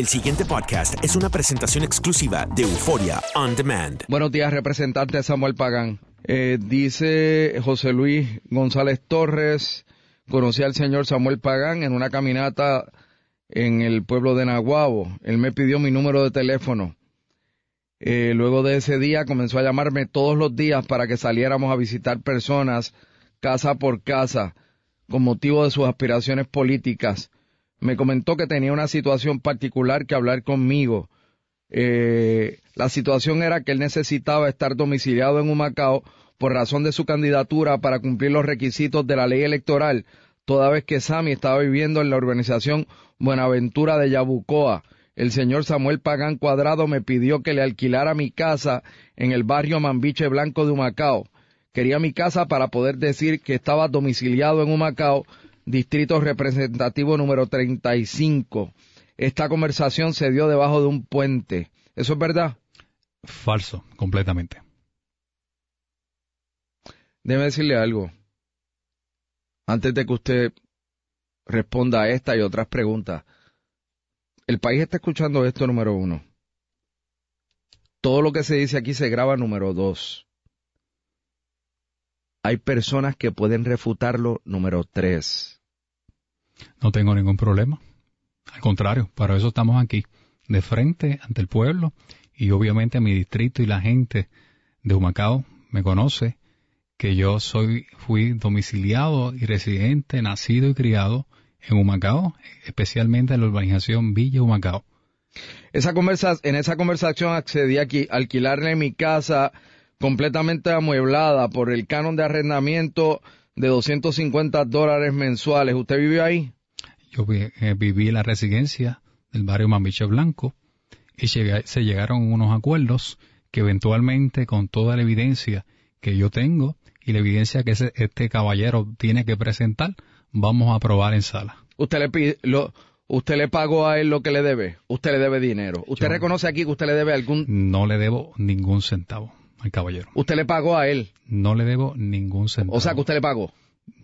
El siguiente podcast es una presentación exclusiva de Euforia On Demand. Buenos días, representante Samuel Pagán. Eh, dice José Luis González Torres, conocí al señor Samuel Pagán en una caminata en el pueblo de Naguabo. Él me pidió mi número de teléfono. Eh, luego de ese día comenzó a llamarme todos los días para que saliéramos a visitar personas casa por casa con motivo de sus aspiraciones políticas. Me comentó que tenía una situación particular que hablar conmigo. Eh, la situación era que él necesitaba estar domiciliado en Humacao por razón de su candidatura para cumplir los requisitos de la ley electoral, toda vez que Sami estaba viviendo en la urbanización Buenaventura de Yabucoa. El señor Samuel Pagán Cuadrado me pidió que le alquilara mi casa en el barrio Mambiche Blanco de Humacao. Quería mi casa para poder decir que estaba domiciliado en Humacao, distrito representativo número 35. Esta conversación se dio debajo de un puente. ¿Eso es verdad? Falso, completamente. Déjeme decirle algo. Antes de que usted responda a esta y otras preguntas. El país está escuchando esto número uno. Todo lo que se dice aquí se graba número dos. Hay personas que pueden refutarlo número tres. No tengo ningún problema. Al contrario, para eso estamos aquí, de frente ante el pueblo y obviamente mi distrito y la gente de Humacao me conoce que yo soy fui domiciliado y residente, nacido y criado en Humacao, especialmente en la urbanización Villa Humacao. Esa conversa, en esa conversación accedí a alquilarle mi casa completamente amueblada por el canon de arrendamiento de 250 dólares mensuales. ¿Usted vivió ahí? Yo vi- eh, viví en la residencia del barrio Mambiche Blanco y llegué- se llegaron unos acuerdos que eventualmente con toda la evidencia que yo tengo y la evidencia que ese- este caballero tiene que presentar, vamos a aprobar en sala. Usted le pide, lo, usted le pagó a él lo que le debe. Usted le debe dinero. Usted Yo- reconoce aquí que usted le debe algún, No le debo ningún centavo al caballero. usted le pagó a él. No le debo ningún centavo. O sea que usted le pagó.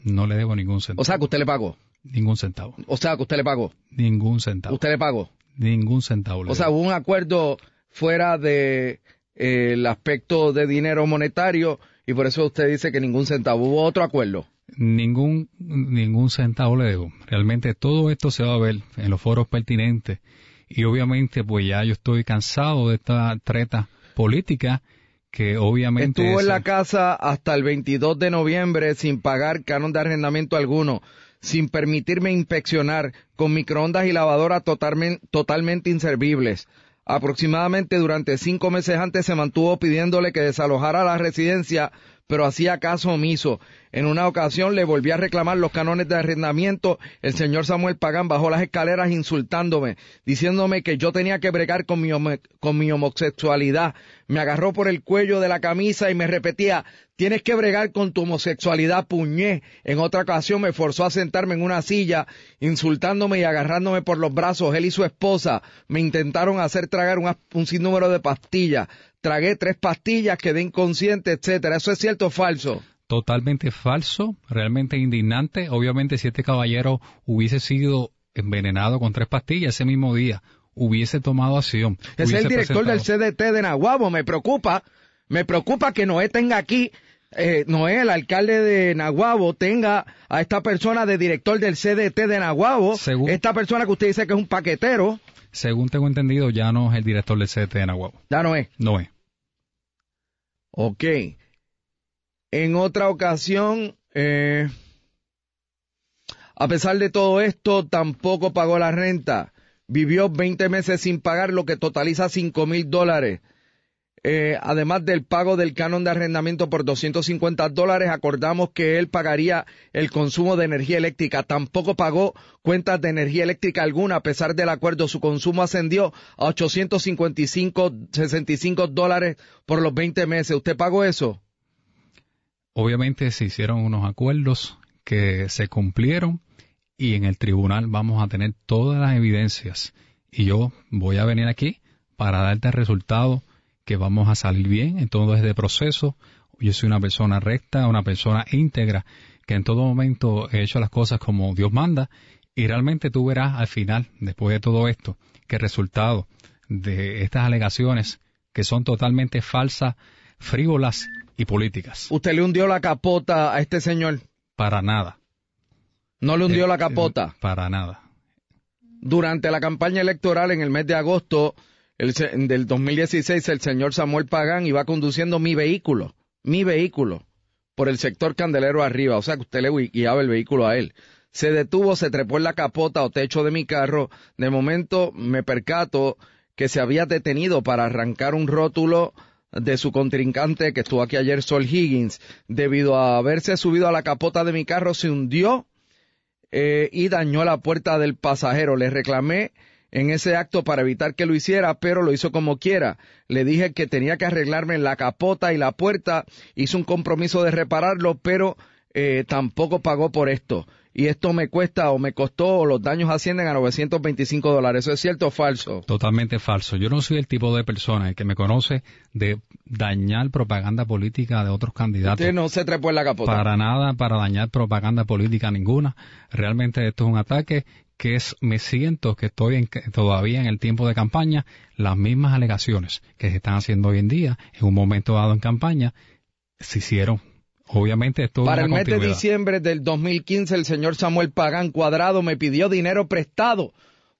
No le debo ningún centavo. O sea que usted le pagó. ningún centavo. O sea que usted le pagó. Ningún centavo. Usted le pagó. Ningún centavo. le O sea, hubo un acuerdo fuera de eh, el aspecto de dinero monetario y por eso usted dice que ningún centavo. Hubo otro acuerdo. ningún ningún centavo le debo. Realmente todo esto se va a ver en los foros pertinentes y obviamente pues ya yo estoy cansado de esta treta política que obviamente Estuvo en la casa hasta el 22 de noviembre sin pagar canon de arrendamiento alguno, sin permitirme inspeccionar, con microondas y lavadora totalmen- totalmente inservibles. Aproximadamente durante cinco meses antes se mantuvo pidiéndole que desalojara la residencia, pero hacía caso omiso. En una ocasión le volví a reclamar los canones de arrendamiento. El señor Samuel Pagán bajó las escaleras insultándome, diciéndome que yo tenía que bregar con mi, homosexualidad. Me agarró por el cuello de la camisa y me repetía, tienes que bregar con tu homosexualidad, puñé. En otra ocasión me forzó a sentarme en una silla, insultándome y agarrándome por los brazos. Él y su esposa me intentaron hacer tragar un sinnúmero de pastillas. Tragué tres pastillas, quedé inconsciente, etcétera. ¿Eso es cierto o falso? totalmente falso, realmente indignante. Obviamente si este caballero hubiese sido envenenado con tres pastillas ese mismo día, hubiese tomado acción. Es el director del CDT de Nahuabo, me preocupa, me preocupa que Noé tenga aquí, eh, Noé, el alcalde de Nahuabo, tenga a esta persona de director del CDT de Nahuabo, esta persona que usted dice que es un paquetero. Según tengo entendido, ya no es el director del CDT de Nahuabo. Ya no es. No es. Ok. En otra ocasión, eh, a pesar de todo esto, tampoco pagó la renta. Vivió 20 meses sin pagar, lo que totaliza 5 mil dólares. Eh, además del pago del canon de arrendamiento por 250 dólares, acordamos que él pagaría el consumo de energía eléctrica. Tampoco pagó cuentas de energía eléctrica alguna. A pesar del acuerdo, su consumo ascendió a 855, 65 dólares por los 20 meses. ¿Usted pagó eso? Obviamente se hicieron unos acuerdos que se cumplieron y en el tribunal vamos a tener todas las evidencias y yo voy a venir aquí para darte el resultado que vamos a salir bien en todo este proceso. Yo soy una persona recta, una persona íntegra, que en todo momento he hecho las cosas como Dios manda y realmente tú verás al final, después de todo esto, que el resultado de estas alegaciones que son totalmente falsas, frívolas y políticas. ¿Usted le hundió la capota a este señor? Para nada. ¿No le hundió eh, la capota? Eh, para nada. Durante la campaña electoral en el mes de agosto del 2016, el señor Samuel Pagán iba conduciendo mi vehículo, mi vehículo, por el sector candelero arriba, o sea que usted le guiaba el vehículo a él. Se detuvo, se trepó en la capota o techo de mi carro. De momento me percato que se había detenido para arrancar un rótulo de su contrincante que estuvo aquí ayer, Sol Higgins, debido a haberse subido a la capota de mi carro, se hundió eh, y dañó la puerta del pasajero. Le reclamé en ese acto para evitar que lo hiciera, pero lo hizo como quiera. Le dije que tenía que arreglarme la capota y la puerta, hizo un compromiso de repararlo, pero eh, tampoco pagó por esto y esto me cuesta o me costó o los daños ascienden a 925 dólares. ¿Eso es cierto o falso? Totalmente falso. Yo no soy el tipo de persona que me conoce de dañar propaganda política de otros candidatos. Usted no se trepó en la capota. Para nada, para dañar propaganda política ninguna. Realmente esto es un ataque que es, me siento que estoy todavía en el tiempo de campaña, las mismas alegaciones que se están haciendo hoy en día, en un momento dado en campaña, se hicieron. Obviamente esto Para el mes de diciembre del 2015 el señor Samuel Pagán Cuadrado me pidió dinero prestado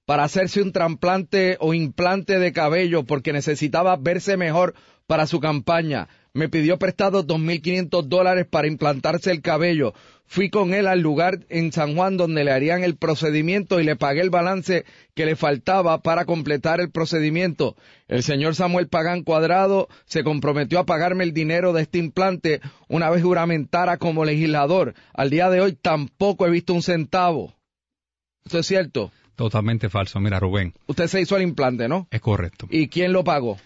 para hacerse un trasplante o implante de cabello porque necesitaba verse mejor para su campaña. Me pidió prestado 2.500 dólares para implantarse el cabello. Fui con él al lugar en San Juan donde le harían el procedimiento y le pagué el balance que le faltaba para completar el procedimiento. El señor Samuel Pagán Cuadrado se comprometió a pagarme el dinero de este implante una vez juramentara como legislador. Al día de hoy tampoco he visto un centavo. ¿Eso es cierto? Totalmente falso. Mira, Rubén. Usted se hizo el implante, ¿no? Es correcto. ¿Y quién lo pagó?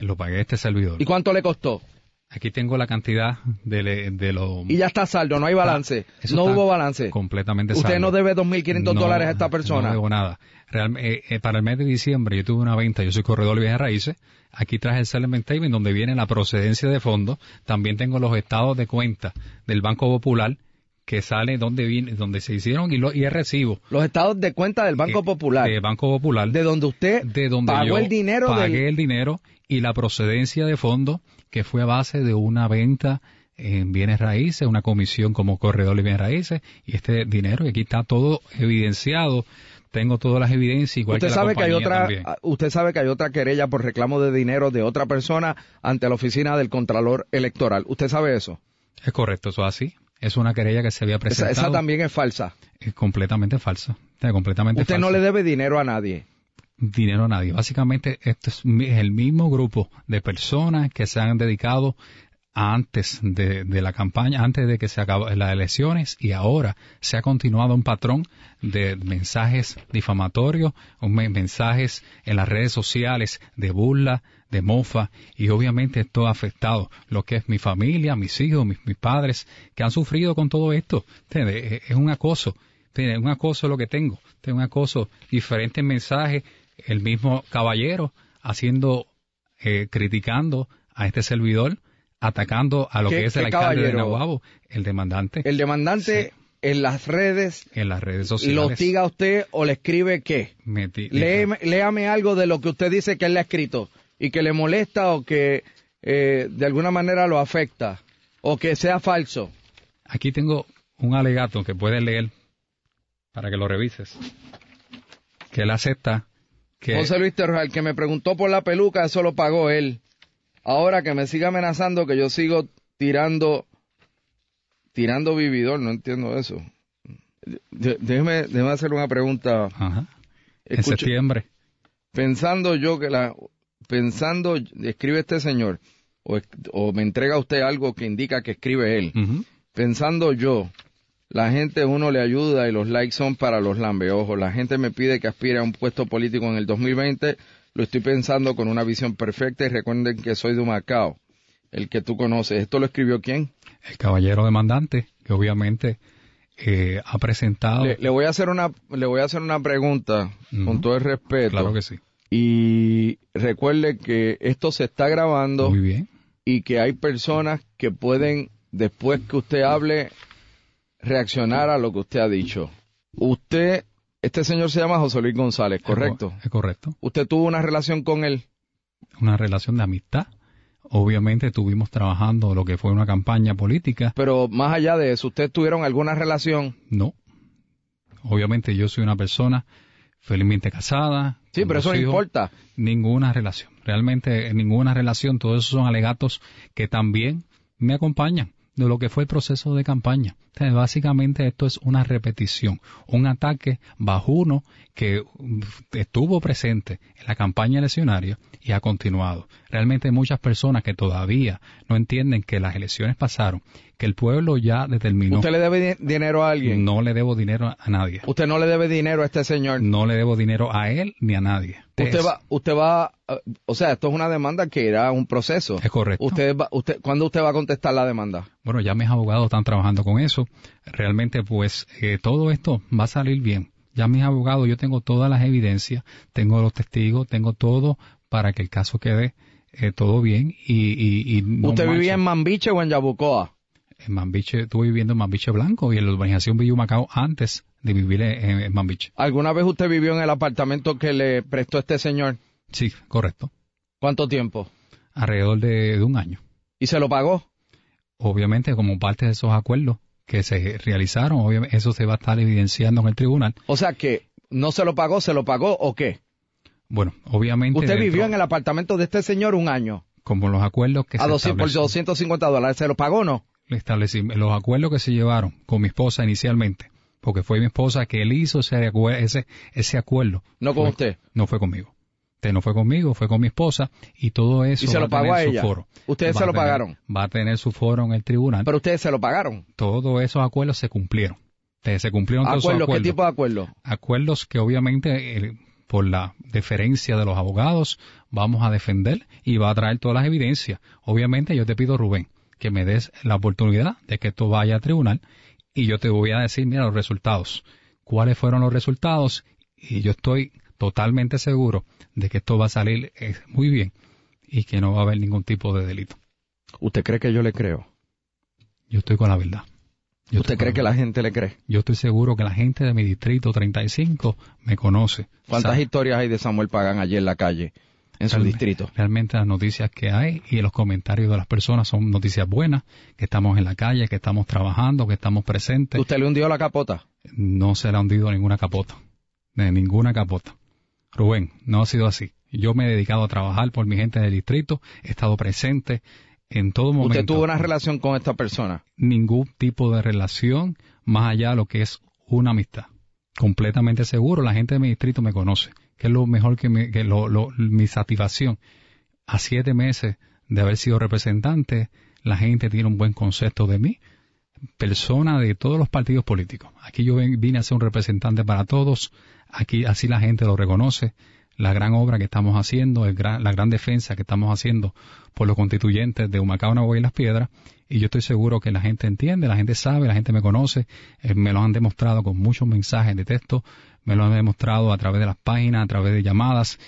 Lo pagué este servidor. ¿Y cuánto le costó? Aquí tengo la cantidad de, de lo... Y ya está saldo, no hay balance. no hubo balance. Completamente Usted no debe 2.500 dólares a esta persona. No debo nada. Eh, eh, para el mes de diciembre yo tuve una venta, yo soy corredor de bienes raíces. Aquí traje el settlement statement donde viene la procedencia de fondos. También tengo los estados de cuenta del Banco Popular que sale donde viene, donde se hicieron y, lo, y el recibo. Los estados de cuenta del Banco eh, Popular. De Banco Popular. De donde usted de donde pagó el dinero. Pagué el dinero y la procedencia de fondos que fue a base de una venta en bienes raíces, una comisión como corredor de bienes raíces y este dinero, y aquí está todo evidenciado. Tengo todas las evidencias, igual usted que sabe que hay otra, ah, Usted sabe que hay otra querella por reclamo de dinero de otra persona ante la oficina del Contralor Electoral. ¿Usted sabe eso? Es correcto, eso es así. Es una querella que se había presentado. Esa, también es falsa. Es completamente falsa. completamente Usted no le debe dinero a nadie dinero a nadie. Básicamente, este es el mismo grupo de personas que se han dedicado antes de, de, la campaña, antes de que se acaben las elecciones y ahora se ha continuado un patrón de mensajes difamatorios, mensajes en las redes sociales de burla, de mofa y obviamente esto ha afectado lo que es mi familia, mis hijos, mis, mis padres que han sufrido con todo esto. Es un acoso, es un acoso lo que tengo, es un acoso, diferentes mensajes, el mismo caballero haciendo, eh, criticando a este servidor atacando a lo que es el alcalde de Nahuabo, el demandante. El demandante en las redes. En las redes sociales. ¿Lo hostiga a usted o le escribe qué? léame algo de lo que usted dice que él le ha escrito y que le molesta o que eh, de alguna manera lo afecta o que sea falso. Aquí tengo un alegato que puedes leer para que lo revises. Que él acepta José Luis Terral, que me preguntó por la peluca, eso lo pagó él. Ahora que me siga amenazando que yo sigo tirando tirando vividor, no entiendo eso. déjeme, déjeme hacer una pregunta. Ajá. en septiembre. Pensando yo que la pensando escribe este señor o, o me entrega usted algo que indica que escribe él. Pensando yo la gente uno le ayuda y los likes son para los lambeojos. La gente me pide que aspire a un puesto político en el 2020 lo estoy pensando con una visión perfecta y recuerden que soy de Macao, el que tú conoces. ¿Esto lo escribió quién? El caballero demandante, que obviamente eh, ha presentado. Le, voy a hacer una, le voy a hacer una pregunta con todo el respeto. Claro que sí. Y recuerde que esto se está grabando. Muy bien. Y que hay personas que pueden, después que usted hable, reaccionar a lo que usted ha dicho. Usted este señor se llama José Luis González, ¿correcto? Es, correcto. ¿Usted tuvo una relación con él? Una relación de amistad. Obviamente estuvimos trabajando lo que fue una campaña política. Pero más allá de eso, ¿ustedes tuvieron alguna relación? No. Obviamente yo soy una persona felizmente casada. Sí, pero eso no importa. Ninguna relación. Realmente ninguna relación. Todos esos son alegatos que también me acompañan de lo que fue el proceso de campaña. básicamente esto es una repetición, un ataque bajo uno que estuvo presente en la campaña eleccionaria y ha continuado. Realmente hay muchas personas que todavía no entienden que las elecciones pasaron, que el pueblo ya determinó. ¿Usted le debe dinero a alguien? No le debo dinero a nadie. ¿Usted no le debe dinero a este señor? No le debo dinero a él ni a nadie. Usted va, usted va, eh, o sea, esto es una demanda que era un proceso. Es correcto. Usted va, usted, ¿Cuándo usted va a contestar la demanda? Bueno, ya mis abogados están trabajando con eso. Realmente, pues, eh, todo esto va a salir bien. Ya mis abogados, yo tengo todas las evidencias, tengo los testigos, tengo todo para que el caso quede eh, todo bien y, y, ¿Usted vivía en Mambiche o en Yabucoa? En Mambiche, estuve viviendo en Mambiche Blanco y en la urbanización Macao antes de vivir en, Mambiche. ¿Alguna vez usted vivió en el apartamento que le prestó este señor? Sí, correcto. ¿Cuánto tiempo? Alrededor de, un año. ¿Y se lo pagó? Obviamente, como parte de esos acuerdos que se realizaron, obviamente, eso se va a estar evidenciando en el tribunal. O sea que no se lo pagó, se lo pagó o qué? Bueno, obviamente. Usted vivió en el apartamento de este señor un año. Como los acuerdos que a se 200, por 250 dólares, ¿se lo pagó o no? Los acuerdos que se llevaron con mi esposa inicialmente porque fue mi esposa que él hizo ese, ese, ese acuerdo. ¿No con usted? No fue conmigo. Usted no fue conmigo, fue con mi esposa y todo eso. ¿Y se lo pagó a ella? Foro. ¿Ustedes se lo pagaron? Va a tener su foro en el tribunal. ¿Pero ustedes se lo pagaron? Todos esos acuerdos se cumplieron. Se cumplieron todos esos acuerdos. ¿Qué tipo de acuerdos? Acuerdos que obviamente eh, por la deferencia de los abogados vamos a defender y va a traer todas las evidencias. Obviamente yo te pido, Rubén, que me des la oportunidad de que esto vaya a tribunal y yo te voy a decir, mira, los resultados. ¿Cuáles fueron los resultados? Y yo estoy totalmente seguro de que esto va a salir eh, muy bien y que no va a haber ningún tipo de delito. ¿Usted cree que yo le creo? Yo estoy con la verdad. ¿Usted cree que la gente le cree? Yo estoy seguro que la gente de mi distrito 35 me conoce. ¿Cuántas historias hay de Samuel Pagán allí en la calle? En su distrito. Realmente las noticias que hay y los comentarios de las personas son noticias buenas, que estamos en la calle, que estamos trabajando, que estamos presentes. ¿Usted le hundió la capota? No se le ha hundido ninguna capota, de ninguna capota. Rubén, no ha sido así. Yo me he dedicado a trabajar por mi gente del distrito, he estado presente en todo momento. ¿Usted tuvo una relación con esta persona? Ningún tipo de relación más allá de lo que es una amistad. Completamente seguro, la gente de mi distrito me conoce que es lo mejor que, me, que lo, mi satisfacción a siete meses de haber sido representante, la gente tiene un buen concepto de mí, persona de todos los partidos políticos. Aquí yo vine a ser un representante para todos, aquí así la gente lo reconoce, la gran obra que estamos haciendo, la gran defensa que estamos haciendo por los constituyentes de Humacao, Nahuatl y Las Piedras, y yo estoy seguro que la gente entiende, la gente sabe, la gente me conoce, eh, me lo han demostrado con muchos mensajes de texto, me lo han demostrado a través de las páginas, a través de llamadas,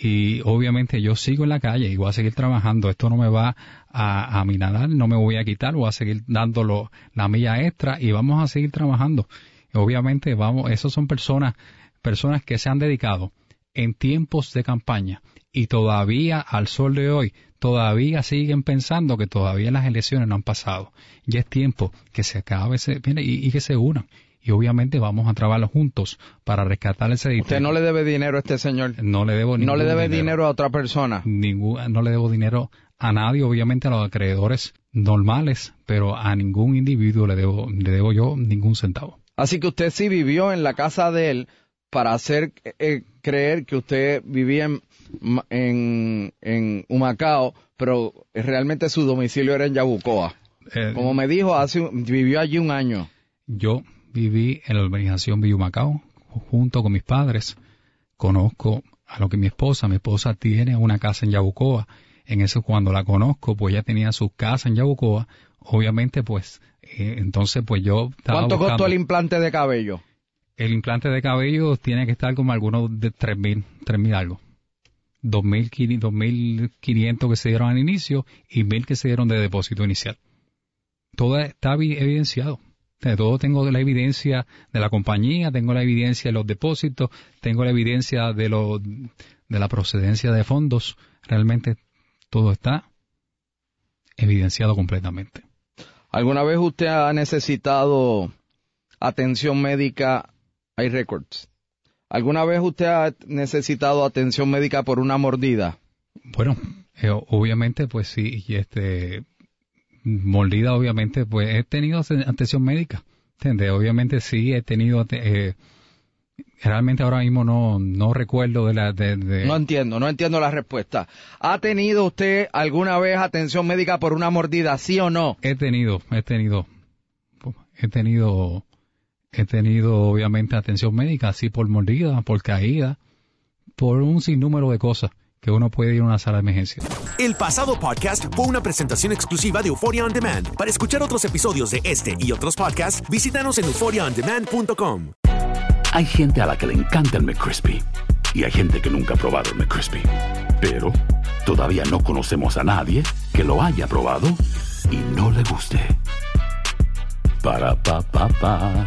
y obviamente yo sigo en la calle y voy a seguir trabajando. Esto no me va a, a no me voy a quitar, voy a seguir dándolo la milla extra y vamos a seguir trabajando. obviamente vamos, esos son personas, personas que se han dedicado en tiempos de campaña y todavía al sol de hoy todavía siguen pensando que todavía las elecciones no han pasado. Ya es tiempo que se acabe ese, y, y que se unan y obviamente vamos a trabajar juntos para rescatar ese dinero. ¿Usted no le debe dinero a este señor? No le debo ¿No le debe dinero. a otra persona? Ningún, no le debo dinero a nadie, obviamente a los acreedores normales, pero a ningún individuo le debo, le debo yo ningún centavo. Así que usted sí vivió en la casa de él para hacer eh, creer que usted vivía en, en, en, Humacao, pero realmente su domicilio era en Yabucoa. Eh, Como me dijo, hace, vivió allí un año. Yo viví en la urbanización Villumacao junto con mis padres. Conozco a lo que mi esposa, mi esposa tiene una casa en Yabucoa. En eso cuando la conozco, pues ella tenía su casa en Yabucoa. Obviamente, pues, eh, entonces pues yo ¿Cuánto costó el implante de cabello? El implante de cabello tiene que estar como algunos de tres mil, tres mil algo. Dos mil quinientos que se dieron al inicio y mil que se dieron de depósito inicial. Todo está evidenciado. De todo tengo la evidencia de la compañía, tengo la evidencia de los depósitos, tengo la evidencia de, lo, de la procedencia de fondos. Realmente todo está evidenciado completamente. ¿Alguna vez usted ha necesitado atención médica? Hay records. ¿Alguna vez usted ha necesitado atención médica por una mordida? Bueno, eh, obviamente, pues sí, y este, mordida, obviamente, pues he tenido atención médica. ¿Entiendes? Obviamente sí he tenido... Eh, realmente ahora mismo no, no recuerdo de la... De, No entiendo, no entiendo la respuesta. ¿Ha tenido usted alguna vez atención médica por una mordida, sí o no? He tenido, he tenido. He tenido... He tenido obviamente atención médica, sí por mordida, por caída, por un sinnúmero de cosas que uno puede ir a una sala de emergencia. El pasado podcast fue una presentación exclusiva de Euphoria On Demand. Para escuchar otros episodios de este y otros podcasts, visítanos en euphoriaondemand.com. Hay gente a la que le encanta el McCrispy y hay gente que nunca ha probado el McCrispy. Pero todavía no conocemos a nadie que lo haya probado y no le guste. Para pa pa pa.